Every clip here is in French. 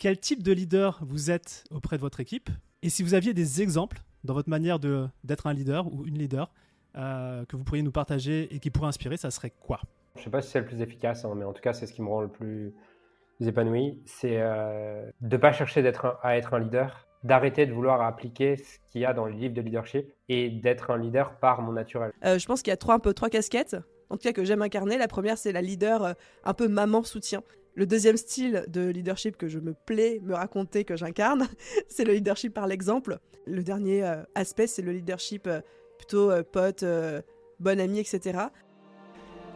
quel type de leader vous êtes auprès de votre équipe? Et si vous aviez des exemples dans votre manière d'être un leader ou une leader euh, que vous pourriez nous partager et qui pourraient inspirer, ça serait quoi? Je ne sais pas si c'est le plus efficace, hein, mais en tout cas, c'est ce qui me rend le plus épanoui. C'est euh, de ne pas chercher d'être à être un leader, d'arrêter de vouloir appliquer ce qu'il y a dans les livres de leadership et d'être un leader par mon naturel. Euh, je pense qu'il y a trois, un peu trois casquettes, en tout cas que j'aime incarner. La première, c'est la leader un peu maman soutien. Le deuxième style de leadership que je me plais me raconter que j'incarne, c'est le leadership par l'exemple. Le dernier aspect, c'est le leadership plutôt euh, pote, euh, bon ami, etc.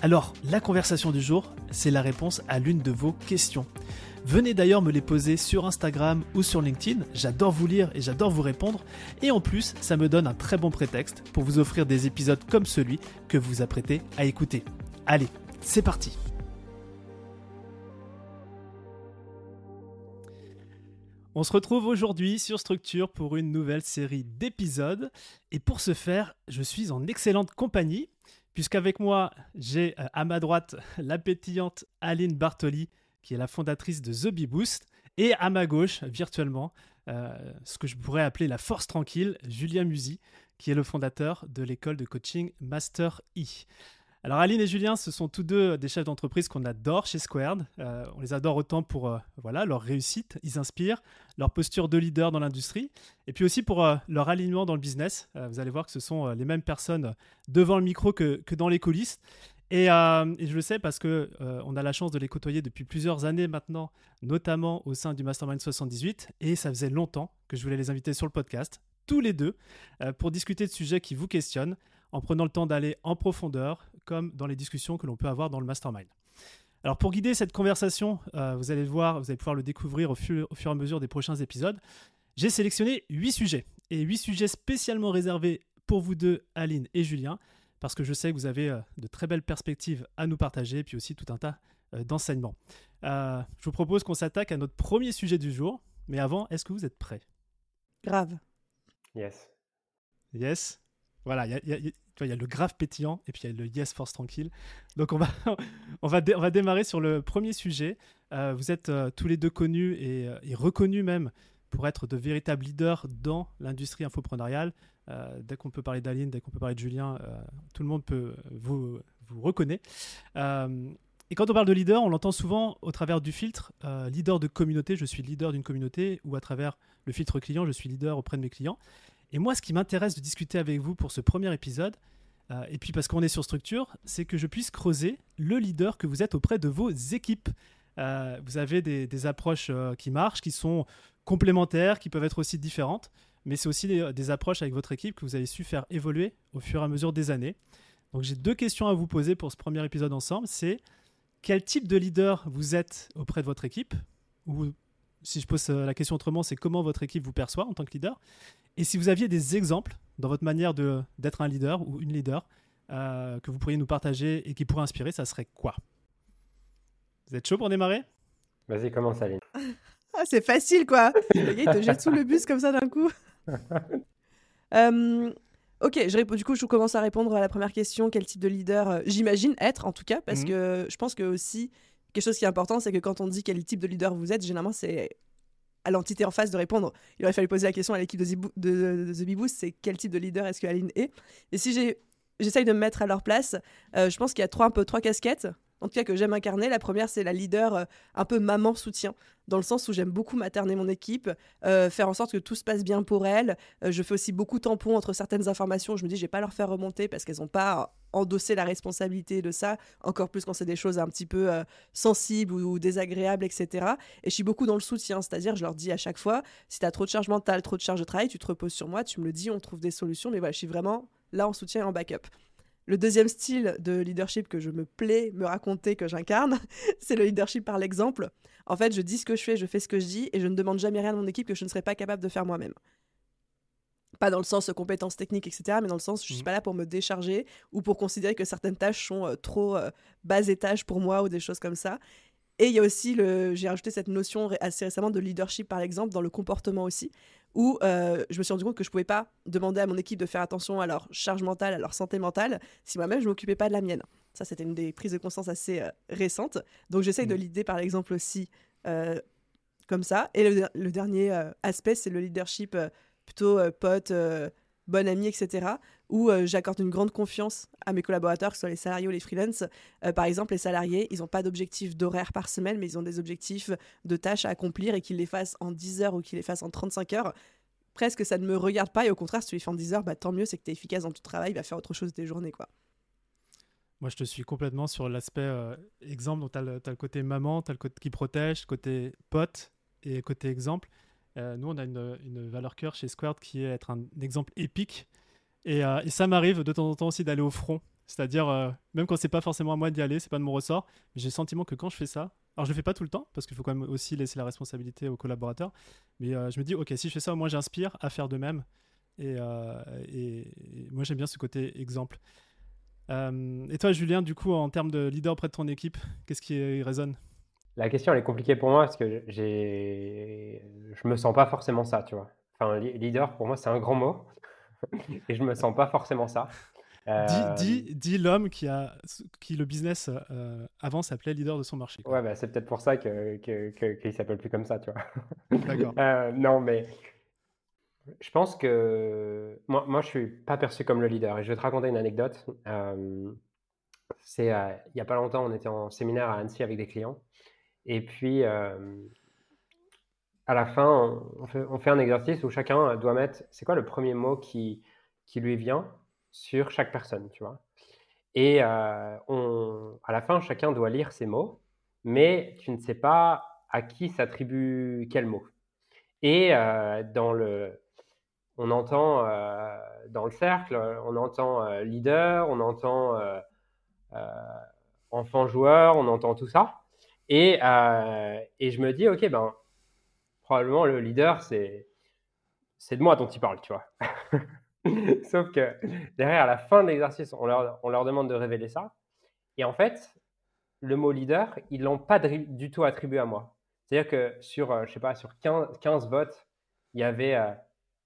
Alors, la conversation du jour, c'est la réponse à l'une de vos questions. Venez d'ailleurs me les poser sur Instagram ou sur LinkedIn, j'adore vous lire et j'adore vous répondre, et en plus, ça me donne un très bon prétexte pour vous offrir des épisodes comme celui que vous apprêtez à écouter. Allez, c'est parti. On se retrouve aujourd'hui sur Structure pour une nouvelle série d'épisodes, et pour ce faire, je suis en excellente compagnie puisqu'avec moi, j'ai euh, à ma droite la pétillante Aline Bartoli, qui est la fondatrice de The Bee Boost, et à ma gauche, virtuellement, euh, ce que je pourrais appeler la force tranquille, Julien Musi, qui est le fondateur de l'école de coaching Master E. Alors Aline et Julien, ce sont tous deux des chefs d'entreprise qu'on adore chez Squared. Euh, on les adore autant pour euh, voilà leur réussite, ils inspirent, leur posture de leader dans l'industrie, et puis aussi pour euh, leur alignement dans le business. vous allez voir que ce sont les mêmes personnes devant le micro que, que dans les coulisses. Et, et, je le sais parce que on a la chance de les côtoyer depuis plusieurs années maintenant, notamment au sein du Mastermind 78, et ça faisait longtemps que je voulais les inviter sur le podcast, tous les deux, pour discuter de sujets qui vous questionnent en prenant le temps d'aller en profondeur, comme dans les discussions que l'on peut avoir dans le mastermind. Alors pour guider cette conversation, euh, vous allez le voir, vous allez pouvoir le découvrir au fur, au fur et à mesure des prochains épisodes. J'ai sélectionné 8 sujets, et 8 sujets spécialement réservés pour vous deux, Aline et Julien, parce que je sais que vous avez euh, de très belles perspectives à nous partager, puis aussi tout un tas euh, d'enseignements. je vous propose qu'on s'attaque à notre premier sujet du jour, mais avant, est-ce que vous êtes prêts? Grave. Yes. Yes? Voilà, il y, a, le grave pétillant et puis il y a le yes force tranquille. Donc on va, on va, on va démarrer sur le premier sujet. Euh, vous êtes euh, tous les deux connus euh, et, reconnus même pour être de véritables leaders dans l'industrie infoprenariale. dès qu'on peut parler d'Aline, dès qu'on peut parler de Julien, tout le monde peut vous, vous reconnaître. et quand on parle de leader, on l'entend souvent au travers du filtre leader de communauté, je suis leader d'une communauté, ou à travers le filtre client, je suis leader auprès de mes clients. Et moi, ce qui m'intéresse de discuter avec vous pour ce premier épisode, euh, et puis parce qu'on est sur structure, c'est que je puisse creuser le leader que vous êtes auprès de vos équipes. Euh, vous avez des, approches euh, qui marchent, qui sont complémentaires, qui peuvent être aussi différentes, mais c'est aussi des, approches avec votre équipe que vous avez su faire évoluer au fur et à mesure des années. Donc j'ai deux questions à vous poser pour ce premier épisode ensemble. C'est quel type de leader vous êtes auprès de votre équipe si je pose la question autrement, c'est comment votre équipe vous perçoit en tant que leader. Et si vous aviez des exemples dans votre manière d'être un leader ou une leader euh, que vous pourriez nous partager et qui pourraient inspirer, ça serait quoi? Vous êtes chaud pour démarrer? Vas-y, commence Aline. ah, c'est facile quoi Le gars, il te jette sous le bus comme ça d'un coup. Euh, ok, je du coup, je commence à répondre à la première question. Quel type de leader euh, j'imagine être, en tout cas, parce mhm. que je pense que aussi, quelque chose qui est important, c'est que quand on dit quel type de leader vous êtes, généralement, c'est à l'entité en face de répondre. Il aurait fallu poser la question à l'équipe de, The Beboost, c'est quel type de leader est-ce que Aline est? Et si j'essaye de me mettre à leur place, euh, je pense qu'il y a trois, un peu trois casquettes en tout cas que j'aime incarner. La première, c'est la leader euh, un peu maman soutien, dans le sens où j'aime beaucoup materner mon équipe, euh, faire en sorte que tout se passe bien pour elle. Euh, je fais aussi beaucoup tampon entre certaines informations. Je me dis, je vais pas leur faire remonter parce qu'elles n'ont pas endossé la responsabilité de ça, encore plus quand c'est des choses un petit peu sensibles ou, désagréables, etc. Et je suis beaucoup dans le soutien, c'est-à-dire je leur dis à chaque fois, si tu as trop de charge mentale, trop de charge de travail, tu te reposes sur moi, tu me le dis, on trouve des solutions. Mais voilà, je suis vraiment là en soutien et en backup. Le deuxième style de leadership que je me plais me raconter que j'incarne, c'est le leadership par l'exemple. En fait, je dis ce que je fais, je fais ce que je dis et je ne demande jamais rien à mon équipe que je ne serais pas capable de faire moi-même. Pas dans le sens compétences techniques, etc., mais dans le sens je suis Mhm. pas là pour me décharger ou pour considérer que certaines tâches sont euh, trop euh, bas étage pour moi ou des choses comme ça. Et il y a aussi, le, j'ai rajouté cette notion assez récemment de leadership, par exemple, dans le comportement aussi, où euh, je me suis rendu compte que je pouvais pas demander à mon équipe de faire attention à leur charge mentale, à leur santé mentale, si moi-même je m'occupais pas de la mienne. Ça, c'était une des prises de conscience assez euh, récentes. Donc j'essaye de Mhm. l'idée, par exemple, aussi euh, comme ça. Et le, le dernier aspect, c'est le leadership plutôt pote, bon ami, etc. Où euh, j'accorde une grande confiance à mes collaborateurs, que ce soit les salariés ou les freelances. Euh, par exemple, les salariés, ils n'ont pas d'objectif d'horaire par semaine, mais ils ont des objectifs de tâches à accomplir et qu'ils les fassent en 10 heures ou qu'ils les fassent en 35 heures. Presque, ça ne me regarde pas. Et au contraire, si tu les fais en 10 heures, bah, tant mieux, c'est que tu es efficace dans ton travail, va faire autre chose de tes journées. Quoi. Moi, je te suis complètement sur l'aspect euh, exemple. Donc, tu as, le côté maman, tu as le côté qui protège, côté pote et côté exemple. Nous, on a une, une valeur cœur chez Squared qui est être un exemple épique. Et, euh, et ça m'arrive de temps en temps aussi d'aller au front. C'est-à-dire, euh, même quand c'est pas forcément à moi d'y aller, c'est pas de mon ressort, j'ai le sentiment que quand je fais ça, alors je le fais pas tout le temps, parce qu'il faut quand même aussi laisser la responsabilité aux collaborateurs, mais euh, je me dis, ok, si je fais ça, moins j'inspire à faire de même. Et, moi, j'aime bien ce côté exemple. Et toi, Julien, du coup, en termes de leader auprès de ton équipe, qu'est-ce qui résonne? La question, elle est compliquée pour moi parce que j'ai, je me sens pas forcément ça, tu vois. Enfin, leader, pour moi, c'est un grand mot. Et je me sens pas forcément ça. Euh, Dis, dis, dis l'homme qui, a, qui le business euh, avant s'appelait leader de son marché. quoi. Ouais, bah, c'est peut-être pour ça que, que, que- qu'il s'appelle plus comme ça, tu vois. D'accord. Euh, non, mais je pense que moi, moi, je suis pas perçu comme le leader. Et je vais te raconter une anecdote. Euh, c'est euh, il y a pas longtemps, on était en séminaire à Annecy avec des clients. Et puis, euh, à la fin, on- fait, un exercice où chacun doit mettre, c'est quoi le premier mot qui, lui vient sur chaque personne, tu vois. Et euh, à la fin, chacun doit lire ces mots, mais tu ne sais pas à qui s'attribue quel mot. Et euh, dans le, on entend euh, dans le cercle, on entend euh, leader, on entend euh, euh, enfant joueur, on entend tout ça. Euh, et je me dis, ok, ben, probablement le leader, c'est, c'est de moi dont il parle, tu vois. Sauf que derrière, à la fin de l'exercice, on leur, on leur demande de révéler ça. Et en fait, le mot leader, ils l'ont pas du tout attribué à moi. C'est-à-dire que sur, euh, je sais pas, sur 15, 15 votes, il y avait euh,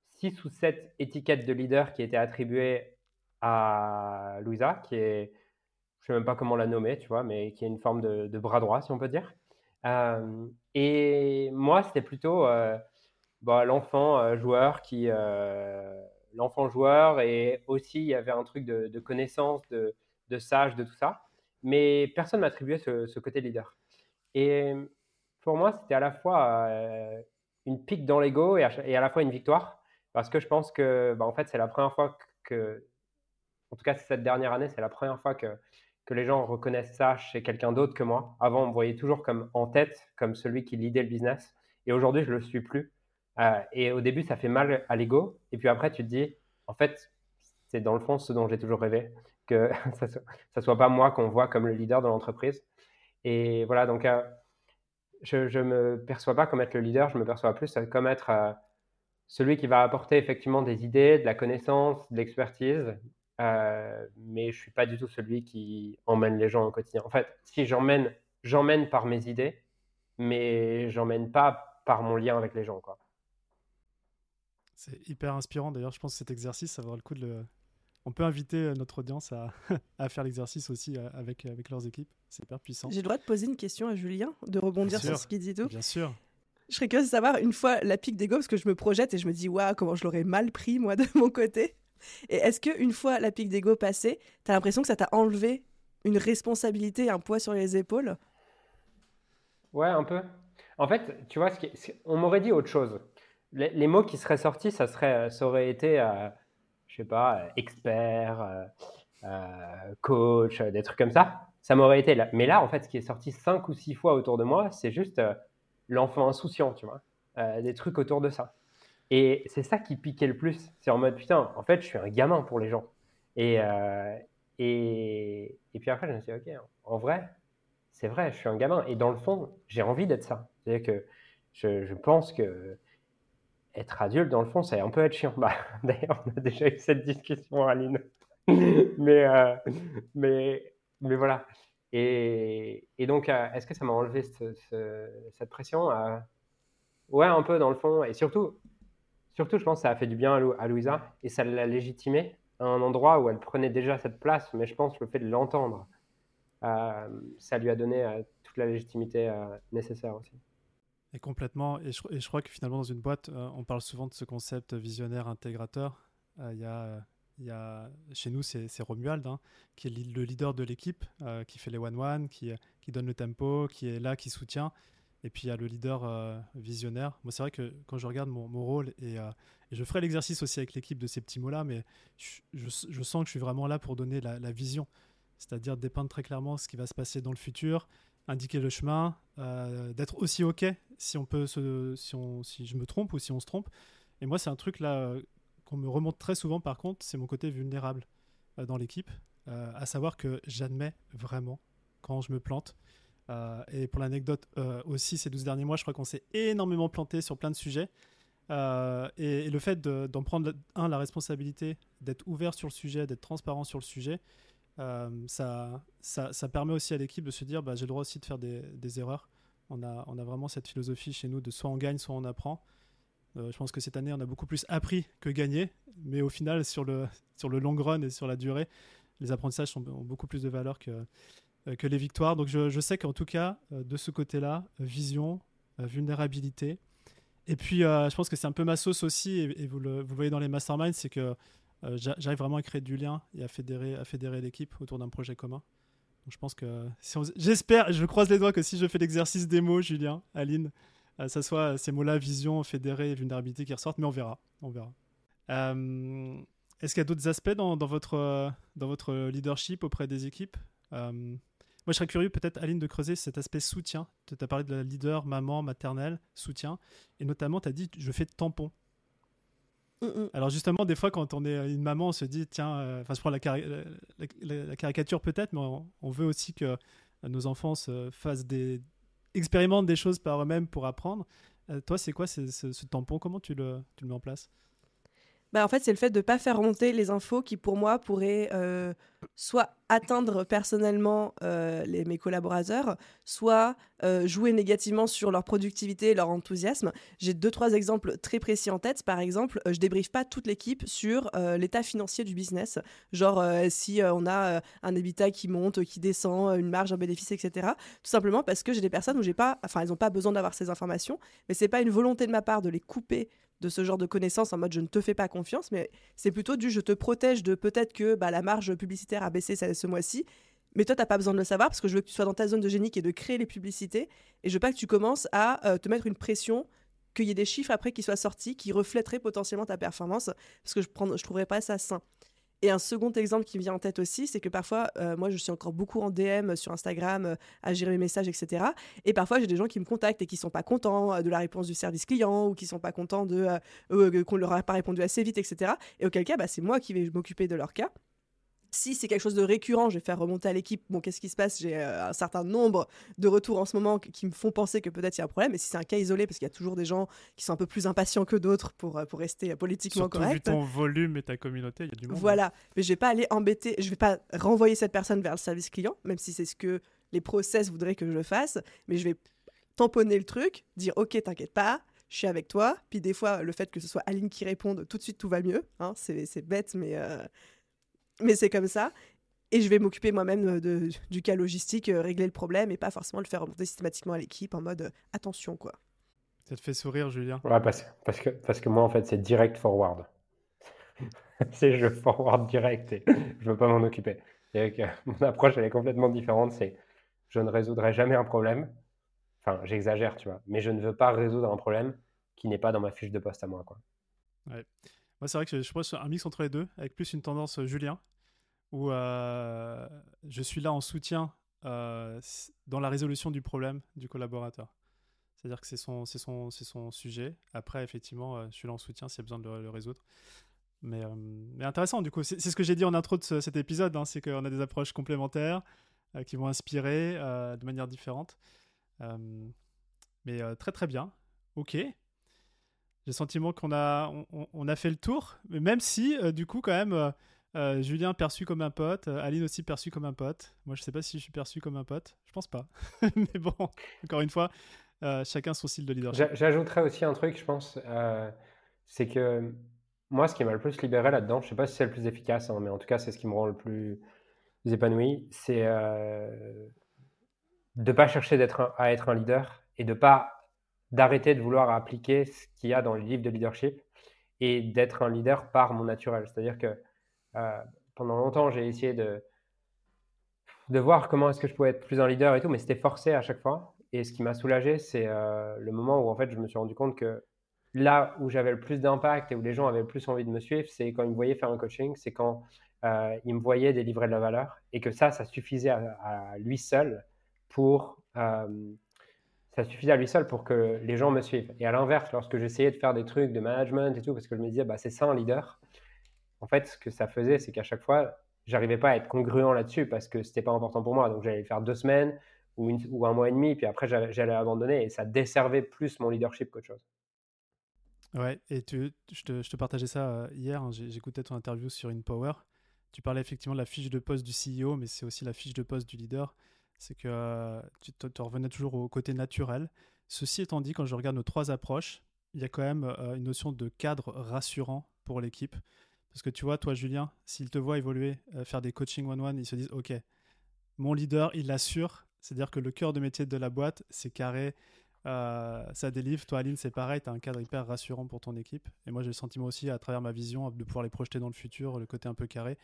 6 ou 7 étiquettes de leader qui étaient attribuées à Louisa, qui est, je sais même pas comment la nommer, tu vois, mais qui est une forme de, de bras droit, si on peut dire. Euh, et moi, c'était plutôt euh, bah, l'enfant euh, joueur qui, euh, l'enfant joueur, et aussi il y avait un truc de, connaissance, de, sage, de tout ça. Mais personne m'attribuait ce, ce côté leader. Et pour moi, c'était à la fois une pique dans l'ego et, à la fois une victoire, parce que je pense que, bah, en fait, c'est la première fois que, en tout cas cette dernière année, c'est la première fois que, que les gens reconnaissent ça chez quelqu'un d'autre que moi. Avant, on me voyait toujours comme en tête, comme celui qui lidait le business, et aujourd'hui, je le suis plus. Euh, et au début, ça fait mal à l'ego, et puis après, tu te dis, en fait, c'est dans le fond ce dont j'ai toujours rêvé, que ça ça soit pas moi qu'on voit comme le leader de l'entreprise. Et voilà, donc euh, je, je me perçois pas comme être le leader, je me perçois plus comme être euh, celui qui va apporter effectivement des idées, de la connaissance, de l'expertise, euh, mais je suis pas du tout celui qui emmène les gens au quotidien. En fait, si j'emmène, j'emmène par mes idées, mais j'emmène pas par mon lien avec les gens, quoi. C'est hyper inspirant. D'ailleurs, je pense que cet exercice, ça vaut le coup de le. On peut inviter euh, notre audience à, à faire l'exercice aussi euh, avec, avec leurs équipes. C'est hyper puissant. J'ai le droit de poser une question à Julien, de rebondir sur ce qu'il dit et tout. Bien sûr. Je serais curieuse de savoir, une fois la pique d'ego, parce que je me projette et je me dis, waouh, comment je l'aurais mal pris, moi, de mon côté. Et est-ce qu'une fois la pique d'ego passée, t'as l'impression que ça t'a enlevé une responsabilité, un poids sur les épaules? Ouais, un peu. En fait, tu vois, ce on m'aurait dit autre chose. Les, mots qui seraient sortis, ça, serait, ça aurait été, euh, je sais pas, euh, expert, euh, euh, coach, euh, des trucs comme ça. Ça m'aurait été là. Mais là, en fait, ce qui est sorti cinq ou six fois autour de moi, c'est juste euh, l'enfant insouciant, tu vois. Euh, des trucs autour de ça. Et c'est ça qui piquait le plus. C'est en mode, putain, en fait, je suis un gamin pour les gens. Et, euh, et, et puis après, je me suis dit, ok, en vrai, c'est vrai, je suis un gamin. Et dans le fond, j'ai envie d'être ça. C'est-à-dire que je, je pense que être adulte, dans le fond, c'est un peu être chiant. Bah, D'ailleurs, on a déjà eu cette discussion, Aline. mais, euh, mais, mais voilà. Et, et donc, euh, est-ce que ça m'a enlevé cette pression Ouais, un peu dans le fond. Et surtout, surtout, je pense que ça a fait du bien à, Louisa et ça l'a légitimée à un endroit où elle prenait déjà cette place. Mais je pense que le fait de l'entendre, ça lui a donné toute la légitimité nécessaire aussi. Et complètement. Et je, crois que finalement, dans une boîte, on parle souvent de ce concept visionnaire intégrateur. Il y a y a, chez nous, c'est Romuald, hein, qui est le leader de l'équipe, euh, qui fait les one-one, qui, qui, donne le tempo, qui est là, qui soutient. Et puis il y a le leader euh, visionnaire. Moi, c'est vrai que quand je regarde mon, rôle, et, euh, et, je ferai l'exercice aussi avec l'équipe de ces petits mots-là, mais je, sens que je suis vraiment là pour donner la, vision. C'est-à-dire dépeindre très clairement ce qui va se passer dans le futur, indiquer le chemin, d'être aussi OK si, on peut si, on, si je me trompe ou si on se trompe. Et moi, c'est un truc là on me remonte très souvent, par contre, c'est mon côté vulnérable euh, dans l'équipe, euh, à savoir que j'admets vraiment quand je me plante. Euh, et pour l'anecdote aussi, ces 12 derniers mois, je crois qu'on s'est énormément planté sur plein de sujets. Et, le fait d'en prendre, un, la responsabilité, d'être ouvert sur le sujet, d'être transparent sur le sujet, ça, ça, permet aussi à l'équipe de se dire bah, j'ai le droit aussi de faire des, erreurs. On a, on a, vraiment cette philosophie chez nous de soit on gagne, soit on apprend. Euh, je pense que cette année, on a beaucoup plus appris que gagné, mais au final, sur le, sur le long run et sur la durée, les apprentissages ont beaucoup plus de valeur que, euh, que les victoires. Donc je, sais qu'en tout cas, euh, de ce côté-là, vision, vulnérabilité. Et puis, je pense que c'est un peu ma sauce aussi, et, vous, le, voyez dans les masterminds, c'est que j'arrive vraiment à créer du lien et à fédérer, l'équipe autour d'un projet commun. Donc je pense que, si j'espère, je croise les doigts que si je fais l'exercice des mots, Julien, Aline, euh, ça soit ces mots-là, vision, fédéré, vulnérabilité qui ressortent, mais on verra. On verra. Euh, est-ce qu'il y a d'autres aspects dans, votre, leadership auprès des équipes? Euh, Moi, je serais curieux, peut-être, Aline, de creuser cet aspect soutien. Tu as parlé de la leader, maman, maternelle, soutien. Et notamment, tu as dit, je fais tampon. Mm, mm. Alors justement, des fois, quand on est une maman, on se dit, tiens, enfin, je prends la, la, caricature peut-être, mais on, veut aussi que nos enfants se fassent des, expérimentent des choses par eux-mêmes pour apprendre. Euh, toi, c'est quoi ce, tampon? Comment tu le, tu le mets en place? Bah, en fait, c'est le fait de ne pas faire remonter les infos qui, pour moi, pourraient euh, soit atteindre personnellement euh, mes collaborateurs, soit euh, jouer négativement sur leur productivité et leur enthousiasme. J'ai deux, trois exemples très précis en tête. Par exemple, je débriefe pas toute l'équipe sur l'état financier du business. Genre, si on a un habitat qui monte, qui descend, une marge, un bénéfice, etc. Tout simplement parce que j'ai des personnes où j'ai pas, enfin, elles n'ont pas besoin d'avoir ces informations, mais c'est pas une volonté de ma part de les couper de ce genre de connaissances en mode je ne te fais pas confiance, mais c'est plutôt du je te protège de peut-être que bah, la marge publicitaire a baissé ce mois-ci, mais toi, tu n'as pas besoin de le savoir parce que je veux que tu sois dans ta zone de génie qui est de créer les publicités et je veux pas que tu commences à euh, te mettre une pression qu'il y ait des chiffres après qui soient sortis qui reflèteraient potentiellement ta performance parce que je ne je trouverais pas ça sain. Et un second exemple qui me vient en tête aussi, c'est que parfois, euh, moi, je suis encore beaucoup en DM sur Instagram, euh, à gérer mes messages, etc. Et parfois, j'ai des gens qui me contactent et qui sont pas contents euh, de la réponse du service client ou qui sont pas contents de qu'on leur a pas répondu assez vite, etc. Et auquel cas, bah, c'est moi qui vais m'occuper de leur cas. Si c'est quelque chose de récurrent, je vais faire remonter à l'équipe, bon, qu'est-ce qui se passe? J'ai euh, un certain nombre de retours en ce moment qui me font penser que peut-être il y a un problème. Et si c'est un cas isolé, parce qu'il y a toujours des gens qui sont un peu plus impatients que d'autres pour, euh, pour rester politiquement Surtout correct. Vu ton volume et ta communauté, il y a du monde. Voilà, mais je vais pas aller embêter, je vais pas renvoyer cette personne vers le service client, même si c'est ce que les process voudraient que je le fasse, mais je vais tamponner le truc, dire ok, t'inquiète pas, je suis avec toi. Puis des fois, le fait que ce soit Aline qui réponde, tout de suite tout va mieux. Hein, c'est bête, mais, euh, mais c'est comme ça. Et je vais m'occuper moi-même de, du cas logistique, euh, régler le problème et pas forcément le faire remonter systématiquement à l'équipe en mode euh, attention quoi. Ça te fait sourire, Julien? Ouais, parce, parce, que, parce que moi en fait c'est direct forward. c'est je forward direct et je veux pas m'en occuper. Et mon approche elle est complètement différente. C'est je ne résoudrai jamais un problème. Enfin, j'exagère, tu vois, mais je ne veux pas résoudre un problème qui n'est pas dans ma fiche de poste à moi, quoi. Ouais. C'est vrai que je pense un mix entre les deux, avec plus une tendance Julien, où euh, je suis là en soutien euh, dans la résolution du problème du collaborateur. C'est-à-dire que c'est son, sujet. Après, effectivement, euh, je suis là en soutien s'il y a besoin de le, résoudre. Mais, mais, intéressant, du coup, c'est ce que j'ai dit en intro de cet épisode, hein, c'est qu'on a des approches complémentaires qui vont inspirer de manière différente. mais très très bien. Ok. J'ai le sentiment qu'on a, on, a fait le tour, mais même si, du coup, quand même, Julien perçu comme un pote, Aline aussi perçu comme un pote. Moi, je sais pas si je suis perçu comme un pote. Je pense pas. mais bon, encore une fois, chacun son style de leadership. J'ajouterais aussi un truc, je pense, c'est que moi, ce qui m'a le plus libéré là-dedans, je sais pas si c'est le plus efficace, hein, mais en tout cas, c'est ce qui me rend le plus épanoui, c'est euh, de pas chercher d'être à être un leader et de pas d'arrêter de vouloir appliquer ce qu'il y a dans les livres de leadership et d'être un leader par mon naturel. C'est-à-dire que euh, pendant longtemps, j'ai essayé de, de voir comment est-ce que je pouvais être plus un leader et tout, mais c'était forcé à chaque fois. Et ce qui m'a soulagé, c'est euh, le moment où en fait je me suis rendu compte que là où j'avais le plus d'impact et où les gens avaient le plus envie de me suivre, c'est quand ils me voyaient faire un coaching, c'est quand euh, il me voyait délivrer de la valeur et que ça, ça suffisait à, lui seul pour ça suffisait à lui seul pour que les gens me suivent. Et à l'inverse, lorsque j'essayais de faire des trucs de management et tout, parce que je me disais, bah, c'est ça un leader, en fait, ce que ça faisait, c'est qu'à chaque fois, j'arrivais pas à être congruent là-dessus parce que c'était pas important pour moi. Donc j'allais faire deux semaines ou, ou un mois et demi, puis après j'allais abandonner et ça desservait plus mon leadership qu'autre chose. Ouais, et tu, je, te, je, te, partageais ça euh, hier, hein, j'écoutais ton interview sur InPower, tu parlais effectivement de la fiche de poste du CEO, mais c'est aussi la fiche de poste du leader. C'est que euh, tu te, revenais toujours au côté naturel. Ceci étant dit, quand je regarde nos trois approches, il y a quand même euh, une notion de cadre rassurant pour l'équipe. Parce que tu vois, toi, Julien, s'il te voit évoluer, euh, faire des coaching one-one, ils se disent Ok, mon leader, il l'assure. C'est-à-dire que le cœur de métier de la boîte, c'est carré, ça délivre. Toi, Aline, c'est pareil, tu as un cadre hyper rassurant pour ton équipe. Et moi, j'ai le sentiment aussi, à travers ma vision, de pouvoir les projeter dans le futur, le côté un peu carré.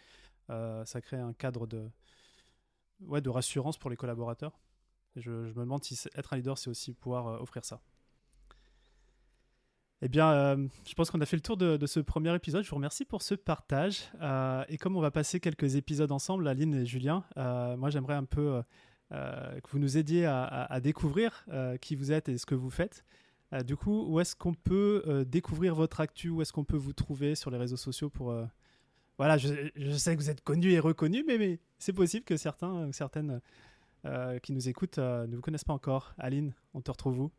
Ça crée un cadre de, ouais, de rassurance pour les collaborateurs. je, me demande si être un leader, c'est aussi pouvoir euh, offrir ça. Eh bien, euh, je pense qu'on a fait le tour de, ce premier épisode. Je vous remercie pour ce partage. et comme on va passer quelques épisodes ensemble, Aline et Julien, moi j'aimerais un peu euh, que vous nous aidiez à, découvrir euh, qui vous êtes et ce que vous faites. Euh, du coup, où est-ce qu'on peut découvrir votre actu? Où est-ce qu'on peut vous trouver sur les réseaux sociaux pour voilà, je, sais que vous êtes connu et reconnu, mais, c'est possible que certains ou certaines qui nous écoutent ne vous connaissent pas encore. Aline, on te retrouve où?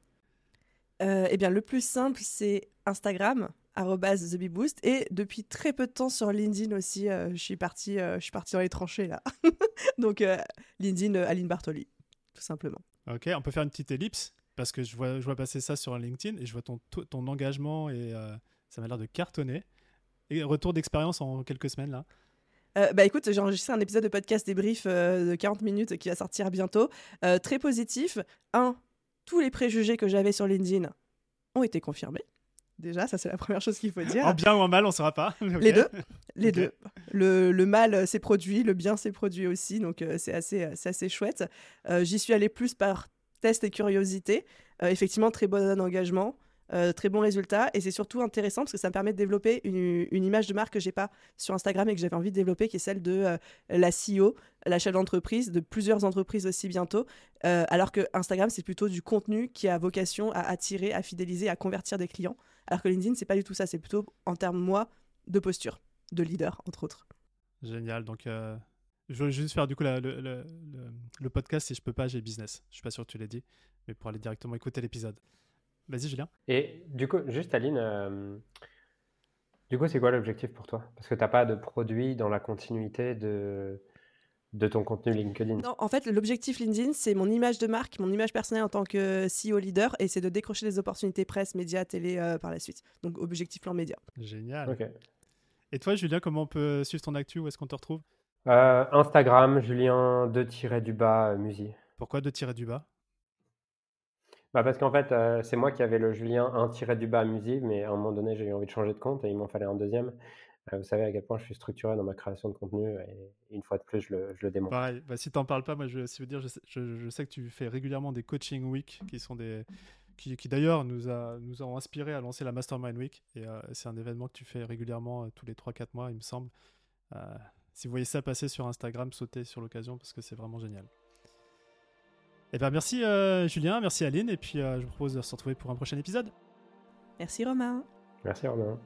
Eh bien, le plus simple, c'est Instagram, TheBeBoost. Et depuis très peu de temps sur LinkedIn aussi, je, suis partie, je suis partie dans les tranchées là. Donc, euh, LinkedIn, euh, Aline Bartoli, tout simplement. Ok, on peut faire une petite ellipse parce que je vois, je vois passer ça sur LinkedIn et je vois ton, ton engagement et euh, ça m'a l'air de cartonner. Et retour d'expérience en quelques semaines là. bah écoute, j'ai enregistré un épisode de podcast débrief de 40 minutes qui va sortir bientôt. très positif. Un, tous les préjugés que j'avais sur LinkedIn ont été confirmés. Déjà, ça c'est la première chose qu'il faut dire. En bien ou en mal, on ne saura pas. Les deux. Les deux. Le, le mal euh, s'est produit, le bien s'est produit aussi, donc euh, c'est assez, euh, assez chouette. J'y suis allée plus par test et curiosité. effectivement, très bon engagement. Très bon résultat et c'est surtout intéressant parce que ça me permet de développer une, image de marque que j'ai pas sur Instagram et que j'avais envie de développer qui est celle de la CEO, la chef d'entreprise, de plusieurs entreprises aussi bientôt alors que Instagram c'est plutôt du contenu qui a vocation à attirer, à fidéliser, à convertir des clients alors que LinkedIn, c'est pas du tout ça. C'est plutôt en termes, moi, de posture, de leader, entre autres. Génial. Donc, euh, je veux juste faire du coup le, podcast. Si je peux pas, j'ai business. Je suis pas sûr que tu l'aies dit, mais pour aller directement écouter l'épisode. Vas-y, Julien. Et du coup, juste Aline, euh, du coup, c'est quoi l'objectif pour toi? Parce que tu n'as pas de produit dans la continuité de, de ton contenu LinkedIn Non, en fait, l'objectif LinkedIn, c'est mon image de marque, mon image personnelle en tant que CEO leader, et c'est de décrocher des opportunités presse, médias, télé euh, par la suite. Donc, objectif plan média. Génial. Et toi, Julien, comment on peut suivre ton actu? Où est-ce qu'on te retrouve? Euh, Instagram, Julien 2 du bas Musi. Pourquoi 2 du bas? Bah parce qu'en fait, euh, c'est moi qui avais le Julien 1 du bas Musi, mais à un moment donné, j'ai eu envie de changer de compte et il m'en fallait un deuxième. Euh, vous savez à quel point je suis structuré dans ma création de contenu et une fois de plus, je le, je le démontre. Pareil, bah, si tu n'en parles pas, moi je, veux dire, je je, sais, que tu fais régulièrement des coaching week qui sont des. qui, qui d'ailleurs nous, a, nous ont inspiré à lancer la Mastermind Week. Et euh, c'est un événement que tu fais régulièrement tous les 3-4 mois, il me semble. si vous voyez ça passer sur Instagram, sautez sur l'occasion parce que c'est vraiment génial. Et eh ben merci Julien, merci Aline, et puis je vous propose de se retrouver pour un prochain épisode. Merci Romain. Merci Romain.